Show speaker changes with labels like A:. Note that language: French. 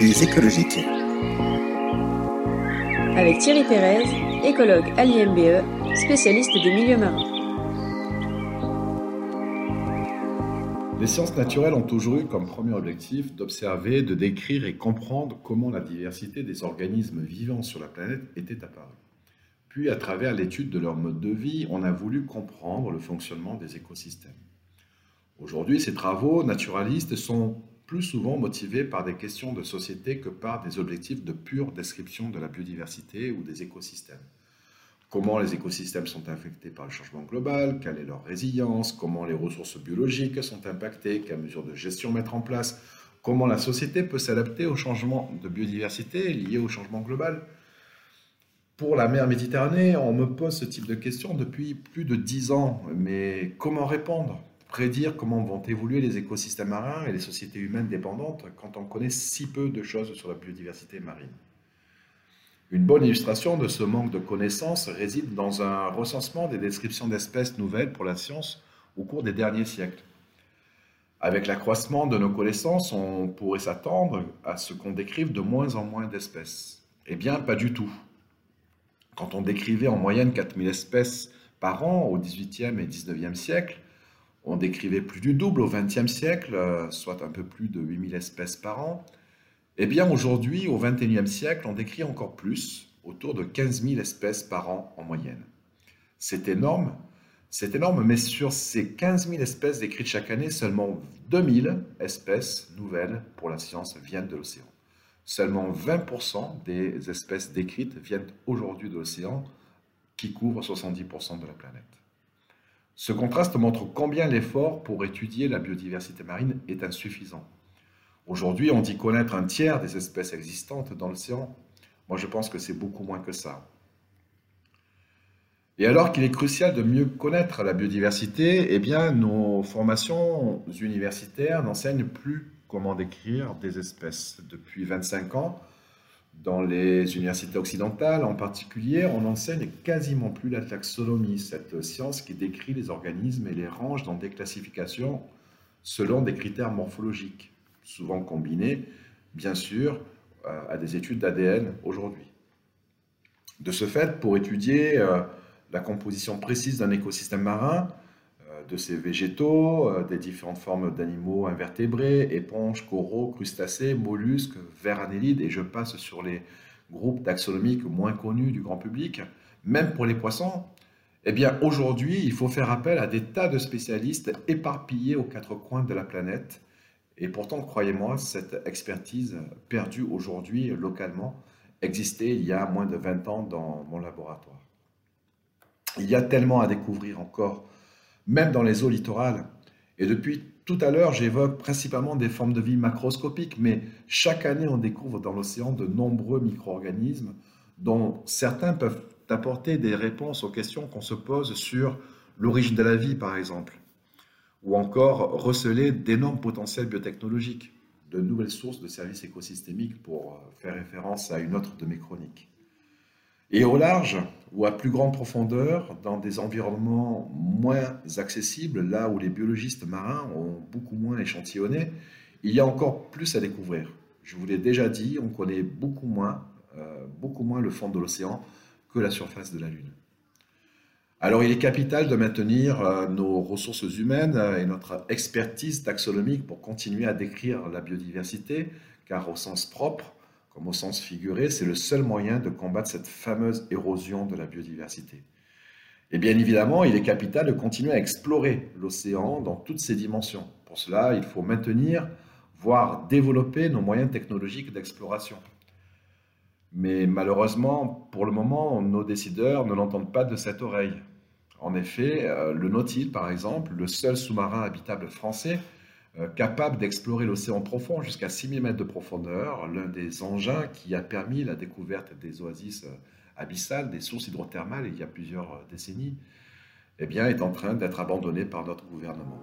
A: Les écologiques.
B: Avec Thierry Pérez, écologue à l'IMBE, spécialiste des milieux marins.
C: Les sciences naturelles ont toujours eu comme premier objectif d'observer, de décrire et comprendre comment la diversité des organismes vivants sur la planète était apparue. Puis, à travers l'étude de leur mode de vie, on a voulu comprendre le fonctionnement des écosystèmes. Aujourd'hui, ces travaux naturalistes sont plus souvent motivés par des questions de société que par des objectifs de pure description de la biodiversité ou des écosystèmes. Comment les écosystèmes sont affectés par le changement global, quelle est leur résilience, comment les ressources biologiques sont impactées, quelles mesures de gestion mettre en place, comment la société peut s'adapter au changement de biodiversité lié au changement global. Pour la mer Méditerranée, on me pose ce type de questions depuis plus de dix ans, mais comment répondre? Prédire comment vont évoluer les écosystèmes marins et les sociétés humaines dépendantes quand on connaît si peu de choses sur la biodiversité marine. Une bonne illustration de ce manque de connaissances réside dans un recensement des descriptions d'espèces nouvelles pour la science au cours des derniers siècles. Avec l'accroissement de nos connaissances, on pourrait s'attendre à ce qu'on décrive de moins en moins d'espèces. Eh bien, pas du tout. Quand on décrivait en moyenne 4000 espèces par an au XVIIIe et XIXe siècle, on décrivait plus du double au XXe siècle, euh, soit un peu plus de 8000 espèces par an. Eh bien, aujourd'hui, au XXIe siècle, on décrit encore plus, autour de 15 000 espèces par an en moyenne. C'est énorme, c'est énorme, mais sur ces 15 000 espèces décrites chaque année, seulement 2000 espèces nouvelles pour la science viennent de l'océan. Seulement 20% des espèces décrites viennent aujourd'hui de l'océan, qui couvre 70% de la planète. Ce contraste montre combien l'effort pour étudier la biodiversité marine est insuffisant. Aujourd'hui, on dit connaître un tiers des espèces existantes dans l'océan. Moi, je pense que c'est beaucoup moins que ça. Et alors qu'il est crucial de mieux connaître la biodiversité, eh nos formations universitaires n'enseignent plus comment décrire des espèces. Depuis 25 ans, dans les universités occidentales en particulier, on n'enseigne quasiment plus la taxonomie, cette science qui décrit les organismes et les range dans des classifications selon des critères morphologiques, souvent combinés, bien sûr, euh, à des études d'ADN aujourd'hui. De ce fait, pour étudier euh, la composition précise d'un écosystème marin, de ces végétaux, euh, des différentes formes d'animaux invertébrés, éponges, coraux, crustacés, mollusques, vers annélides, et je passe sur les groupes taxonomiques moins connus du grand public, même pour les poissons, eh bien aujourd'hui, il faut faire appel à des tas de spécialistes éparpillés aux quatre coins de la planète. Et pourtant, croyez-moi, cette expertise perdue aujourd'hui localement existait il y a moins de 20 ans dans mon laboratoire. Il y a tellement à découvrir encore même dans les eaux littorales. Et depuis tout à l'heure, j'évoque principalement des formes de vie macroscopiques, mais chaque année, on découvre dans l'océan de nombreux micro-organismes dont certains peuvent apporter des réponses aux questions qu'on se pose sur l'origine de la vie, par exemple, ou encore receler d'énormes potentiels biotechnologiques, de nouvelles sources de services écosystémiques, pour faire référence à une autre de mes chroniques. Et au large ou à plus grande profondeur, dans des environnements moins accessibles, là où les biologistes marins ont beaucoup moins échantillonné, il y a encore plus à découvrir. Je vous l'ai déjà dit, on connaît beaucoup moins, euh, beaucoup moins le fond de l'océan que la surface de la Lune. Alors il est capital de maintenir euh, nos ressources humaines et notre expertise taxonomique pour continuer à décrire la biodiversité, car au sens propre, comme au sens figuré, c'est le seul moyen de combattre cette fameuse érosion de la biodiversité. Et bien évidemment, il est capital de continuer à explorer l'océan dans toutes ses dimensions. Pour cela, il faut maintenir, voire développer nos moyens technologiques d'exploration. Mais malheureusement, pour le moment, nos décideurs ne l'entendent pas de cette oreille. En effet, euh, le Nautil, par exemple, le seul sous-marin habitable français, euh, capable d'explorer l'océan profond jusqu'à 6000 mètres de profondeur, l'un des engins qui a permis la découverte des oasis euh, abyssales, des sources hydrothermales il y a plusieurs euh, décennies, eh est en train d'être abandonné par notre gouvernement.